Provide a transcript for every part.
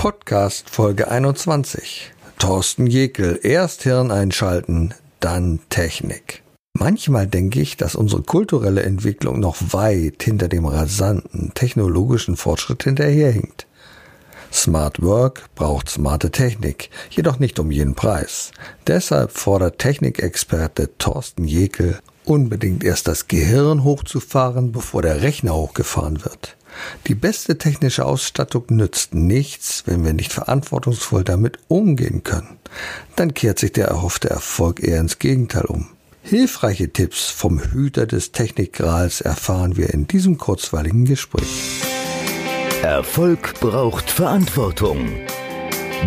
Podcast Folge 21. Thorsten Jekel. Erst Hirn einschalten, dann Technik. Manchmal denke ich, dass unsere kulturelle Entwicklung noch weit hinter dem rasanten technologischen Fortschritt hinterherhinkt. Smart Work braucht smarte Technik, jedoch nicht um jeden Preis. Deshalb fordert Technikexperte Thorsten Jekel unbedingt erst das Gehirn hochzufahren, bevor der Rechner hochgefahren wird. Die beste technische Ausstattung nützt nichts, wenn wir nicht verantwortungsvoll damit umgehen können. Dann kehrt sich der erhoffte Erfolg eher ins Gegenteil um. Hilfreiche Tipps vom Hüter des Technikgrals erfahren wir in diesem kurzweiligen Gespräch. Erfolg braucht Verantwortung.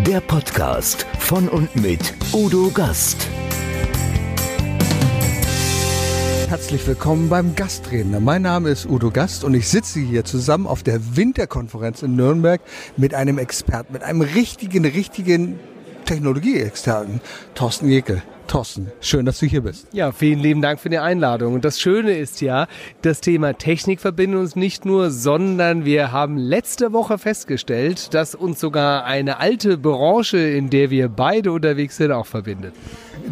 Der Podcast von und mit Udo Gast. Herzlich willkommen beim Gastredner. Mein Name ist Udo Gast und ich sitze hier zusammen auf der Winterkonferenz in Nürnberg mit einem Experten, mit einem richtigen, richtigen Technologieexperten, Thorsten Jekel. Thorsten, schön, dass du hier bist. Ja, vielen lieben Dank für die Einladung. Und das Schöne ist ja, das Thema Technik verbindet uns nicht nur, sondern wir haben letzte Woche festgestellt, dass uns sogar eine alte Branche, in der wir beide unterwegs sind, auch verbindet.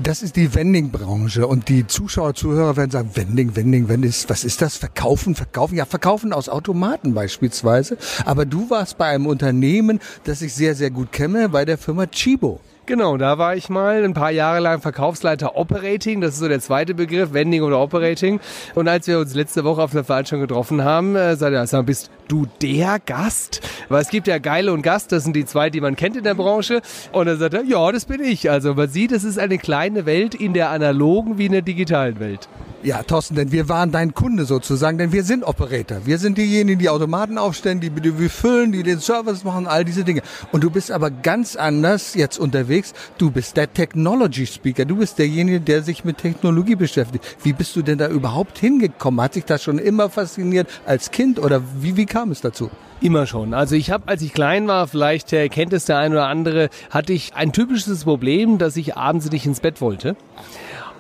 Das ist die Vending-Branche und die Zuschauer, Zuhörer werden sagen, Vending, Vending, Vending, was ist das? Verkaufen, verkaufen, ja, verkaufen aus Automaten beispielsweise. Aber du warst bei einem Unternehmen, das ich sehr, sehr gut kenne, bei der Firma Chibo. Genau, da war ich mal ein paar Jahre lang Verkaufsleiter Operating. Das ist so der zweite Begriff, Vending oder Operating. Und als wir uns letzte Woche auf einer Veranstaltung getroffen haben, äh, sagte er, sag, bist du der Gast? Weil es gibt ja Geile und Gast, das sind die zwei, die man kennt in der Branche. Und dann sagt er, ja, das bin ich. Also man sieht, es ist eine kleine Welt in der analogen wie in der digitalen Welt. Ja, Thorsten, denn wir waren dein Kunde sozusagen, denn wir sind Operator. Wir sind diejenigen, die Automaten aufstellen, die, die füllen, die den Service machen, all diese Dinge. Und du bist aber ganz anders jetzt unterwegs. Du bist der Technology Speaker. Du bist derjenige, der sich mit Technologie beschäftigt. Wie bist du denn da überhaupt hingekommen? Hat sich das schon immer fasziniert als Kind oder wie, wie kam es dazu? Immer schon. Also ich habe, als ich klein war, vielleicht äh, kennt es der ein oder andere, hatte ich ein typisches Problem, dass ich abends nicht ins Bett wollte.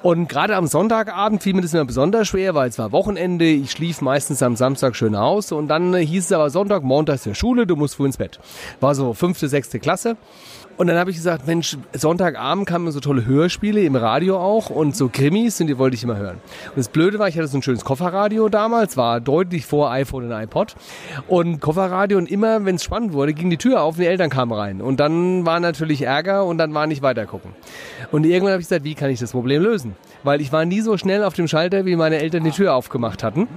Und gerade am Sonntagabend fiel mir das immer besonders schwer, weil es war Wochenende, ich schlief meistens am Samstag schön aus und dann hieß es aber Sonntag, Montag ist der Schule, du musst früh ins Bett. War so fünfte, sechste Klasse. Und dann habe ich gesagt, Mensch, Sonntagabend kamen so tolle Hörspiele im Radio auch und so Krimis und die wollte ich immer hören. Und das Blöde war, ich hatte so ein schönes Kofferradio damals, war deutlich vor iPhone und iPod und Kofferradio und immer, wenn es spannend wurde, ging die Tür auf und die Eltern kamen rein. Und dann war natürlich Ärger und dann war nicht weitergucken. Und irgendwann habe ich gesagt, wie kann ich das Problem lösen? Weil ich war nie so schnell auf dem Schalter, wie meine Eltern die Tür aufgemacht hatten.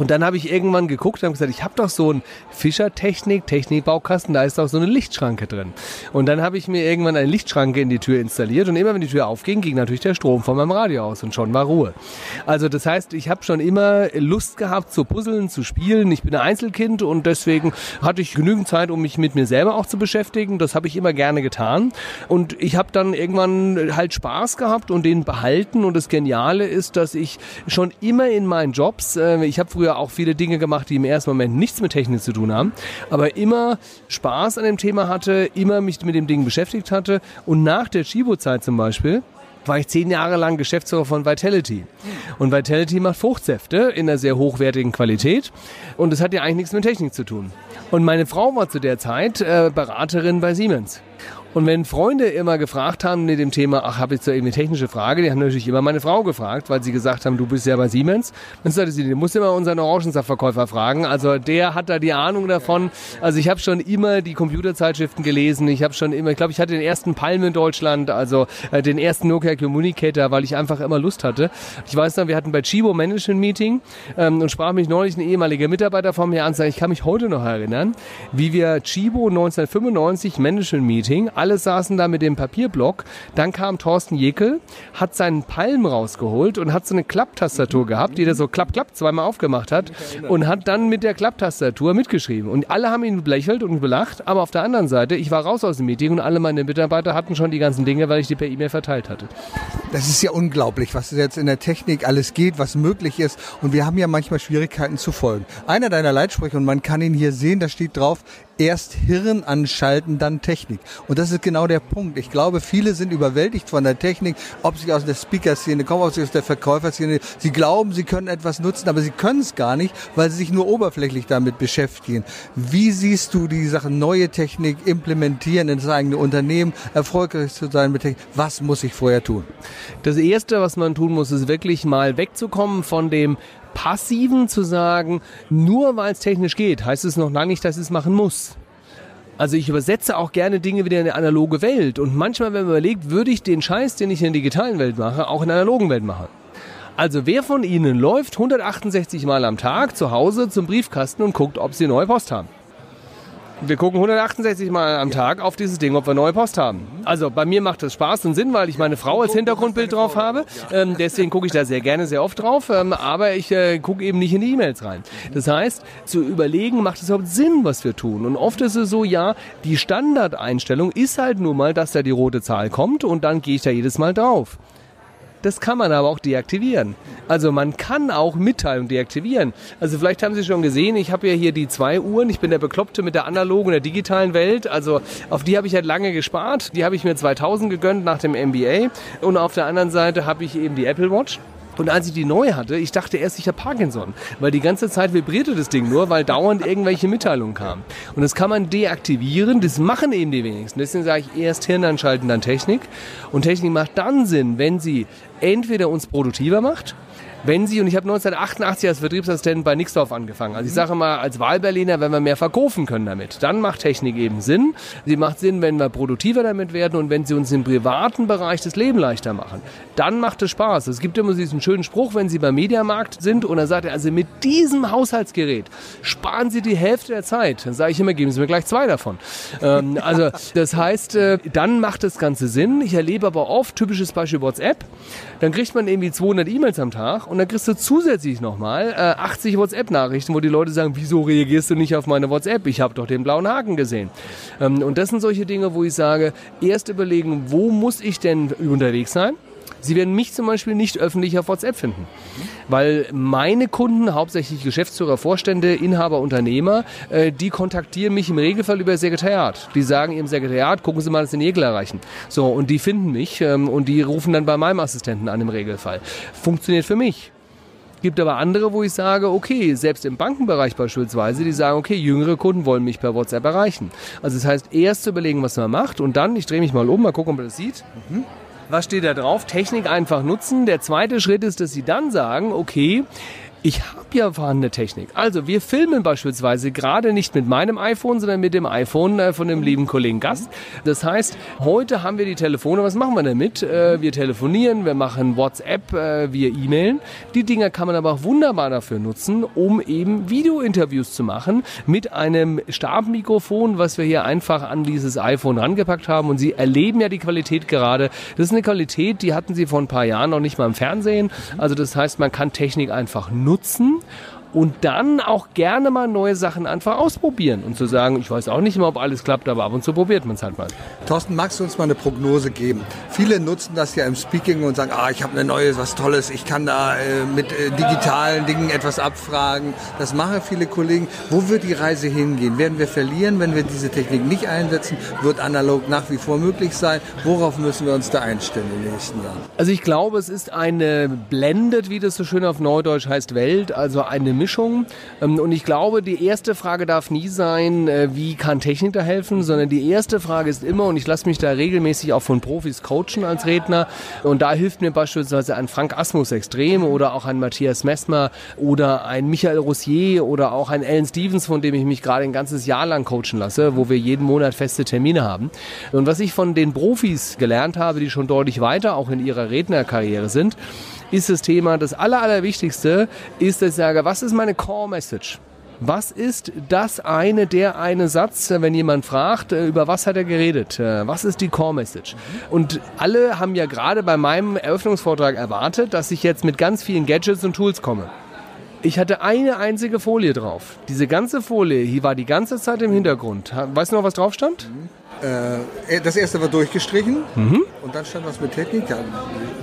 Und dann habe ich irgendwann geguckt und gesagt, ich habe doch so einen Fischer-Technik, Technikbaukasten, da ist doch so eine Lichtschranke drin. Und dann habe ich mir irgendwann eine Lichtschranke in die Tür installiert und immer wenn die Tür aufging, ging natürlich der Strom von meinem Radio aus und schon war Ruhe. Also das heißt, ich habe schon immer Lust gehabt zu puzzeln, zu spielen. Ich bin ein Einzelkind und deswegen hatte ich genügend Zeit, um mich mit mir selber auch zu beschäftigen. Das habe ich immer gerne getan. Und ich habe dann irgendwann halt Spaß gehabt und den behalten. Und das Geniale ist, dass ich schon immer in meinen Jobs, äh, ich habe früher früher auch viele Dinge gemacht, die im ersten Moment nichts mit Technik zu tun haben, aber immer Spaß an dem Thema hatte, immer mich mit dem Ding beschäftigt hatte und nach der Chibo-Zeit zum Beispiel war ich zehn Jahre lang Geschäftsführer von Vitality. Und Vitality macht Fruchtsäfte in einer sehr hochwertigen Qualität. Und das hat ja eigentlich nichts mit Technik zu tun. Und meine Frau war zu der Zeit äh, Beraterin bei Siemens. Und wenn Freunde immer gefragt haben mit dem Thema, ach, habe ich so irgendwie technische Frage, die haben natürlich immer meine Frau gefragt, weil sie gesagt haben, du bist ja bei Siemens. Dann sagte sie, du musst immer unseren Orangensaftverkäufer fragen. Also der hat da die Ahnung davon. Also ich habe schon immer die Computerzeitschriften gelesen. Ich habe schon immer, ich glaube, ich hatte den ersten Palm in Deutschland, also äh, den ersten Nokia Communicator, weil ich einfach immer Lust hatte. Ich weiß noch, wir hatten bei Chibo Management Meeting ähm, und sprach mich neulich ein ehemaliger Mitarbeiter von mir an, ich kann mich heute noch erinnern, wie wir Chibo 1995 Management Meeting alle saßen da mit dem Papierblock. Dann kam Thorsten Jekel, hat seinen Palm rausgeholt und hat so eine Klapptastatur gehabt, die er so klapp, klapp zweimal aufgemacht hat und hat dann mit der Klapptastatur mitgeschrieben. Und alle haben ihn belächelt und belacht, aber auf der anderen Seite, ich war raus aus dem Meeting und alle meine Mitarbeiter hatten schon die ganzen Dinge, weil ich die per E-Mail verteilt hatte. Das ist ja unglaublich, was jetzt in der Technik alles geht, was möglich ist. Und wir haben ja manchmal Schwierigkeiten zu folgen. Einer deiner Leitsprüche, und man kann ihn hier sehen, da steht drauf, erst Hirn anschalten, dann Technik. Und das ist genau der Punkt. Ich glaube, viele sind überwältigt von der Technik, ob sie aus der Speaker-Szene kommen, ob sie aus der Verkäuferszene. Sie glauben, sie können etwas nutzen, aber sie können es gar nicht, weil sie sich nur oberflächlich damit beschäftigen. Wie siehst du die Sache neue Technik implementieren in das eigene Unternehmen, erfolgreich zu sein mit Technik? Was muss ich vorher tun? Das Erste, was man tun muss, ist wirklich mal wegzukommen von dem Passiven zu sagen, nur weil es technisch geht, heißt es noch lange nicht, dass es machen muss. Also ich übersetze auch gerne Dinge wieder in die analoge Welt. Und manchmal, wenn man überlegt, würde ich den Scheiß, den ich in der digitalen Welt mache, auch in der analogen Welt machen. Also wer von Ihnen läuft 168 Mal am Tag zu Hause zum Briefkasten und guckt, ob Sie neue Post haben? Wir gucken 168 Mal am Tag auf dieses Ding, ob wir neue Post haben. Also bei mir macht das Spaß und Sinn, weil ich meine Frau als Hintergrundbild drauf habe. Ähm, deswegen gucke ich da sehr gerne, sehr oft drauf. Ähm, aber ich äh, gucke eben nicht in die E-Mails rein. Das heißt, zu überlegen, macht es überhaupt Sinn, was wir tun? Und oft ist es so, ja, die Standardeinstellung ist halt nur mal, dass da die rote Zahl kommt und dann gehe ich da jedes Mal drauf. Das kann man aber auch deaktivieren. Also man kann auch Mitteilung deaktivieren. Also vielleicht haben Sie schon gesehen, ich habe ja hier die zwei Uhren. Ich bin der Bekloppte mit der analogen und der digitalen Welt. Also auf die habe ich halt lange gespart. Die habe ich mir 2000 gegönnt nach dem MBA. Und auf der anderen Seite habe ich eben die Apple Watch. Und als ich die neu hatte, ich dachte erst, ich habe Parkinson, weil die ganze Zeit vibrierte das Ding nur, weil dauernd irgendwelche Mitteilungen kamen. Und das kann man deaktivieren, das machen eben die wenigsten. Deswegen sage ich erst Hirn anschalten, dann Technik. Und Technik macht dann Sinn, wenn sie entweder uns produktiver macht, wenn Sie, und ich habe 1988 als Vertriebsassistent bei Nixdorf angefangen. Also ich sage mal, als Wahlberliner, wenn wir mehr verkaufen können damit, dann macht Technik eben Sinn. Sie macht Sinn, wenn wir produktiver damit werden und wenn sie uns im privaten Bereich das Leben leichter machen. Dann macht es Spaß. Es gibt immer diesen schönen Spruch, wenn Sie beim Mediamarkt sind und er sagt er, also mit diesem Haushaltsgerät sparen Sie die Hälfte der Zeit. Dann sage ich immer, geben Sie mir gleich zwei davon. ähm, also das heißt, äh, dann macht das Ganze Sinn. Ich erlebe aber oft, typisches Beispiel WhatsApp, dann kriegt man irgendwie 200 E-Mails am Tag und dann kriegst du zusätzlich nochmal äh, 80 WhatsApp-Nachrichten, wo die Leute sagen, wieso reagierst du nicht auf meine WhatsApp? Ich habe doch den blauen Haken gesehen. Ähm, und das sind solche Dinge, wo ich sage, erst überlegen, wo muss ich denn unterwegs sein? Sie werden mich zum Beispiel nicht öffentlich auf WhatsApp finden, weil meine Kunden, hauptsächlich Geschäftsführer, Vorstände, Inhaber, Unternehmer, äh, die kontaktieren mich im Regelfall über Sekretariat. Die sagen ihrem Sekretariat, gucken Sie mal, dass Sie den Jägel erreichen. So, und die finden mich ähm, und die rufen dann bei meinem Assistenten an im Regelfall. Funktioniert für mich. Gibt aber andere, wo ich sage, okay, selbst im Bankenbereich beispielsweise, die sagen, okay, jüngere Kunden wollen mich per WhatsApp erreichen. Also das heißt, erst zu überlegen, was man macht und dann, ich drehe mich mal um, mal gucken, ob man das sieht. Mhm. Was steht da drauf? Technik einfach nutzen. Der zweite Schritt ist, dass Sie dann sagen, okay, ich habe ja vorhandene Technik. Also wir filmen beispielsweise gerade nicht mit meinem iPhone, sondern mit dem iPhone äh, von dem lieben Kollegen Gast. Das heißt, heute haben wir die Telefone. Was machen wir damit? Äh, wir telefonieren, wir machen WhatsApp, äh, wir E-Mailen. Die Dinger kann man aber auch wunderbar dafür nutzen, um eben Videointerviews zu machen mit einem Stabmikrofon, was wir hier einfach an dieses iPhone rangepackt haben. Und Sie erleben ja die Qualität gerade. Das ist eine Qualität, die hatten Sie vor ein paar Jahren noch nicht mal im Fernsehen. Also das heißt, man kann Technik einfach nutzen nutzen und dann auch gerne mal neue Sachen einfach ausprobieren und zu sagen, ich weiß auch nicht immer, ob alles klappt, aber ab und zu probiert man es halt mal. Thorsten, magst du uns mal eine Prognose geben? Viele nutzen das ja im Speaking und sagen, ah, ich habe eine neue, was Tolles, ich kann da äh, mit äh, digitalen Dingen etwas abfragen. Das machen viele Kollegen. Wo wird die Reise hingehen? Werden wir verlieren, wenn wir diese Technik nicht einsetzen? Wird analog nach wie vor möglich sein? Worauf müssen wir uns da einstellen in den nächsten Jahren? Also ich glaube, es ist eine Blended, wie das so schön auf Neudeutsch heißt, Welt, also eine Mischung. Ähm, und ich glaube, die erste Frage darf nie sein, äh, wie kann Technik da helfen, sondern die erste Frage ist immer, und ich lasse mich da regelmäßig auch von Profis coachen als Redner, und da hilft mir beispielsweise ein Frank Asmus extrem oder auch ein Matthias Messmer oder ein Michael Rossier oder auch ein Alan Stevens, von dem ich mich gerade ein ganzes Jahr lang coachen lasse, wo wir jeden Monat feste Termine haben. Und was ich von den Profis gelernt habe, die schon deutlich weiter auch in ihrer Rednerkarriere sind, ist das Thema, das Aller, Allerwichtigste ist, dass ich sage, was ist meine Core Message? Was ist das eine, der eine Satz, wenn jemand fragt, äh, über was hat er geredet? Äh, was ist die Core Message? Und alle haben ja gerade bei meinem Eröffnungsvortrag erwartet, dass ich jetzt mit ganz vielen Gadgets und Tools komme. Ich hatte eine einzige Folie drauf. Diese ganze Folie, hier war die ganze Zeit im Hintergrund. Weißt du noch, was drauf stand? Äh, das erste war durchgestrichen mhm. und dann stand was mit Technik. Ja,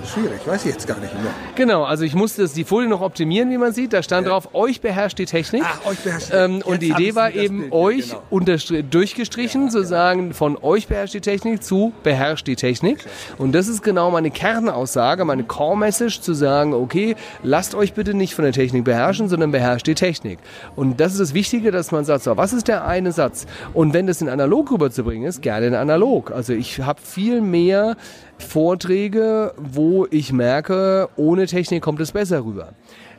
schwierig, weiß ich jetzt gar nicht mehr. Genau, also ich musste die Folie noch optimieren, wie man sieht. Da stand ja. drauf, euch beherrscht die Technik. Ach, euch beherrscht die ähm, Und die Idee war eben, Bild, euch genau. durchgestrichen, ja, sozusagen von euch beherrscht die Technik zu beherrscht die Technik. Und das ist genau meine Kernaussage, meine Core-Message, zu sagen, okay, lasst euch bitte nicht von der Technik beherrschen, sondern beherrscht die Technik. Und das ist das Wichtige, dass man sagt, so, was ist der eine Satz? Und wenn das in analog rüberzubringen ist, gerne in analog. Also ich habe viel mehr Vorträge, wo ich merke, ohne Technik kommt es besser rüber.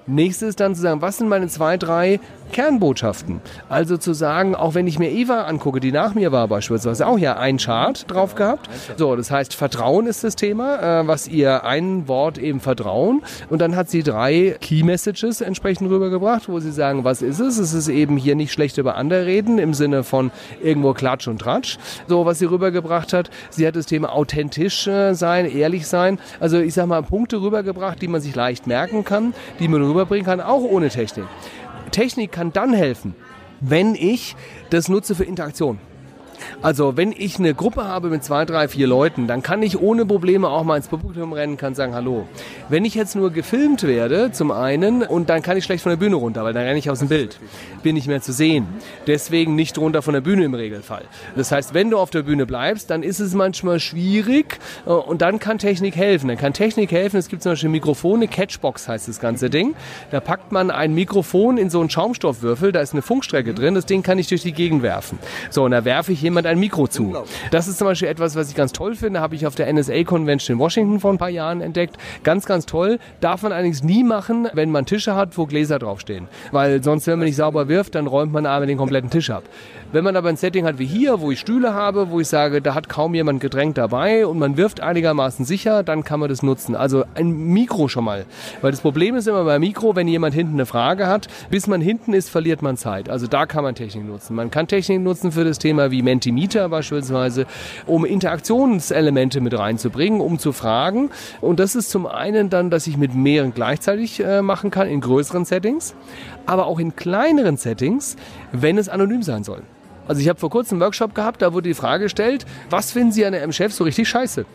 Nächstes dann zu sagen, was sind meine zwei, drei Kernbotschaften? Also zu sagen, auch wenn ich mir Eva angucke, die nach mir war beispielsweise, auch ja ein Chart drauf gehabt. So, das heißt, Vertrauen ist das Thema, äh, was ihr ein Wort eben Vertrauen. Und dann hat sie drei Key Messages entsprechend rübergebracht, wo sie sagen, was ist es? Es ist eben hier nicht schlecht über andere reden, im Sinne von irgendwo Klatsch und Tratsch. So, was sie rübergebracht hat. Sie hat das Thema authentisch äh, sein, ehrlich sein. Also ich sag mal, Punkte rübergebracht, die man sich leicht merken kann, die man rüber rüberbringen kann, auch ohne Technik. Technik kann dann helfen, wenn ich das nutze für Interaktion. Also wenn ich eine Gruppe habe mit zwei, drei, vier Leuten, dann kann ich ohne Probleme auch mal ins Publikum rennen, kann sagen Hallo. Wenn ich jetzt nur gefilmt werde, zum einen, und dann kann ich schlecht von der Bühne runter, weil dann renne ich aus dem Bild. Bin nicht mehr zu sehen. Deswegen nicht runter von der Bühne im Regelfall. Das heißt, wenn du auf der Bühne bleibst, dann ist es manchmal schwierig äh, und dann kann Technik helfen. Dann kann Technik helfen. Es gibt zum Beispiel Mikrofone, Catchbox heißt das ganze Ding. Da packt man ein Mikrofon in so einen Schaumstoffwürfel, da ist eine Funkstrecke drin, das Ding kann ich durch die Gegend werfen. So, und da werfe ich jemand ein Mikro zu. Das ist zum Beispiel etwas, was ich ganz toll finde, habe ich auf der NSA Convention in Washington vor ein paar Jahren entdeckt. Ganz, ganz toll. Darf man allerdings nie machen, wenn man Tische hat, wo Gläser draufstehen. Weil sonst, wenn man nicht sauber wirft, dann räumt man einmal den kompletten Tisch ab. Wenn man aber ein Setting hat wie hier, wo ich Stühle habe, wo ich sage, da hat kaum jemand Getränk dabei und man wirft einigermaßen sicher, dann kann man das nutzen. Also ein Mikro schon mal. Weil das Problem ist immer beim Mikro, wenn jemand hinten eine Frage hat, bis man hinten ist, verliert man Zeit. Also da kann man Technik nutzen. Man kann Technik nutzen für das Thema wie Mentimeter beispielsweise, um Interaktionselemente mit reinzubringen, um zu fragen. Und das ist zum einen dann, dass ich mit mehreren gleichzeitig äh, machen kann in größeren Settings, aber auch in kleineren Settings, wenn es anonym sein soll. Also ich habe vor kurzem einen Workshop gehabt, da wurde die Frage gestellt, was finden Sie an Ihrem Chef so richtig scheiße?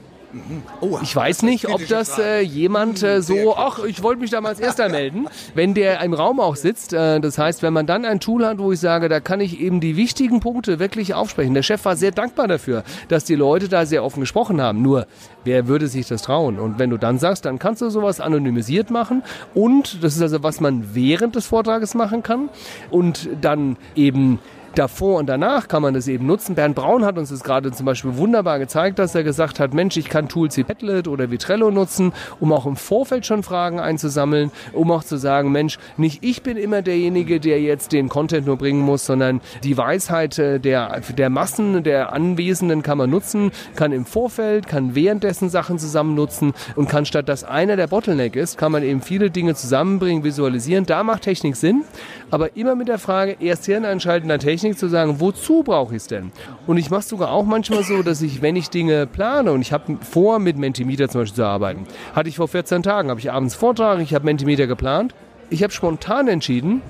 Oh, ich weiß nicht, ob das äh, jemand äh, so, ach, ich wollte mich da mal als Erster melden, wenn der im Raum auch sitzt. Äh, das heißt, wenn man dann ein Tool hat, wo ich sage, da kann ich eben die wichtigen Punkte wirklich aufsprechen. Der Chef war sehr dankbar dafür, dass die Leute da sehr offen gesprochen haben. Nur, wer würde sich das trauen? Und wenn du dann sagst, dann kannst du sowas anonymisiert machen und das ist also, was man während des Vortrages machen kann und dann eben davor und danach kann man das eben nutzen. Bernd Braun hat uns das gerade zum Beispiel wunderbar gezeigt, dass er gesagt hat, Mensch, ich kann Tools wie Padlet oder wie Trello nutzen, um auch im Vorfeld schon Fragen einzusammeln, um auch zu sagen, Mensch, nicht ich bin immer derjenige, der jetzt den Content nur bringen muss, sondern die Weisheit äh, der, der Massen, der Anwesenden kann man nutzen, kann im Vorfeld, kann währenddessen Sachen zusammen nutzen und kann statt dass einer der Bottleneck ist, kann man eben viele Dinge zusammenbringen, visualisieren. Da macht Technik Sinn, aber immer mit der Frage, erst Hirn einschalten, dann Technik Technik zu sagen, wozu brauche ich es denn? Und ich mache es sogar auch manchmal so, dass ich, wenn ich Dinge plane und ich habe vor, mit Mentimeter zum Beispiel zu arbeiten, hatte ich vor 14 Tagen, habe ich abends Vortrag, ich habe Mentimeter geplant, ich habe spontan entschieden,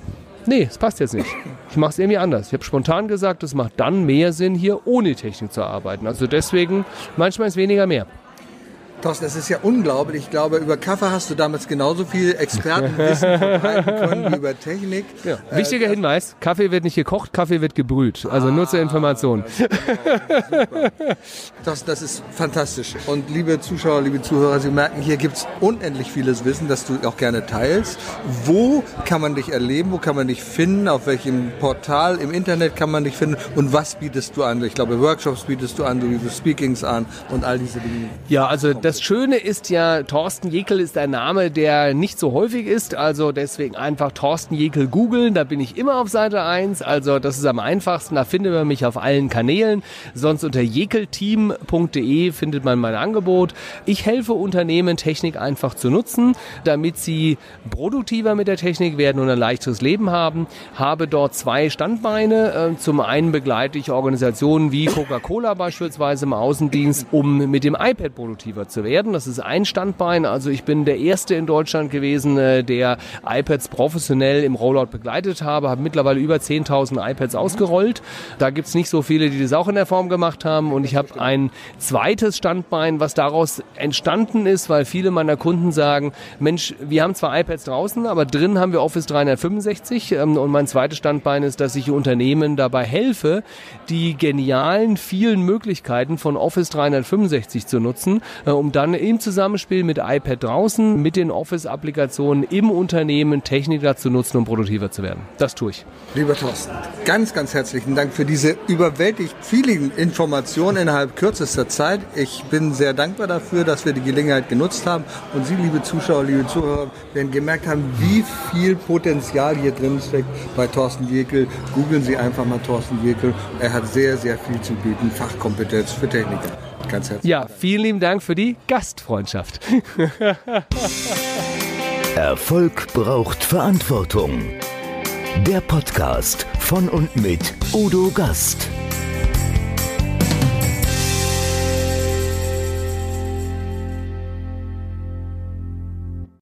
nee, es passt jetzt nicht. Ich mache es irgendwie anders. Ich habe spontan gesagt, es macht dann mehr Sinn, hier ohne Technik zu arbeiten. Also deswegen, manchmal ist weniger mehr. Thorsten, das ist ja unglaublich. Ich glaube, über Kaffee hast du damals genauso viel Expertenwissen verbreiten können wie über Technik. Ja. Äh, Wichtiger äh, Hinweis, Kaffee wird nicht gekocht, Kaffee wird gebrüht. Also ah, nur zur Information. Genau, das, das ist fantastisch. Und liebe Zuschauer, liebe Zuhörer, Sie merken, hier gibt es unendlich vieles Wissen, das du auch gerne teilst. Wo kann man dich erleben? Wo kann man dich finden? Auf welchem Portal im Internet kann man dich finden? Und was bietest du an? Ich glaube, Workshops bietest du an, du bietest Speakings an und all diese Dinge. Ja, also das das Schöne ist ja, Thorsten Jekel ist ein Name, der nicht so häufig ist. Also deswegen einfach Thorsten Jekel googeln. Da bin ich immer auf Seite 1. Also das ist am einfachsten. Da findet man mich auf allen Kanälen. Sonst unter jekelteam.de findet man mein Angebot. Ich helfe Unternehmen, Technik einfach zu nutzen, damit sie produktiver mit der Technik werden und ein leichteres Leben haben. Habe dort zwei Standbeine. Äh, zum einen begleite ich Organisationen wie Coca-Cola beispielsweise im Außendienst, um mit dem iPad produktiver zu werden werden. Das ist ein Standbein. Also ich bin der Erste in Deutschland gewesen, äh, der iPads professionell im Rollout begleitet habe, habe mittlerweile über 10.000 iPads ausgerollt. Da gibt's nicht so viele, die das auch in der Form gemacht haben. Und ich habe ein zweites Standbein, was daraus entstanden ist, weil viele meiner Kunden sagen, Mensch, wir haben zwar iPads draußen, aber drin haben wir Office 365. Ähm, und mein zweites Standbein ist, dass ich Unternehmen dabei helfe, die genialen vielen Möglichkeiten von Office 365 zu nutzen, äh, um dann im Zusammenspiel mit iPad draußen, mit den Office-Applikationen im Unternehmen Technik dazu nutzen, um produktiver zu werden. Das tue ich. Lieber Thorsten, ganz, ganz herzlichen Dank für diese überwältigt vielen Informationen innerhalb kürzester Zeit. Ich bin sehr dankbar dafür, dass wir die Gelegenheit genutzt haben und Sie, liebe Zuschauer, liebe Zuhörer, werden gemerkt haben, wie viel Potenzial hier drin steckt bei Thorsten Jekyll. Googeln Sie einfach mal Thorsten Jekyll. Er hat sehr, sehr viel zu bieten. Fachkompetenz für Techniker. Ganz herzlich. Ja, vielen lieben Dank für die Gastfreundschaft. Erfolg braucht Verantwortung. Der Podcast von und mit Udo Gast.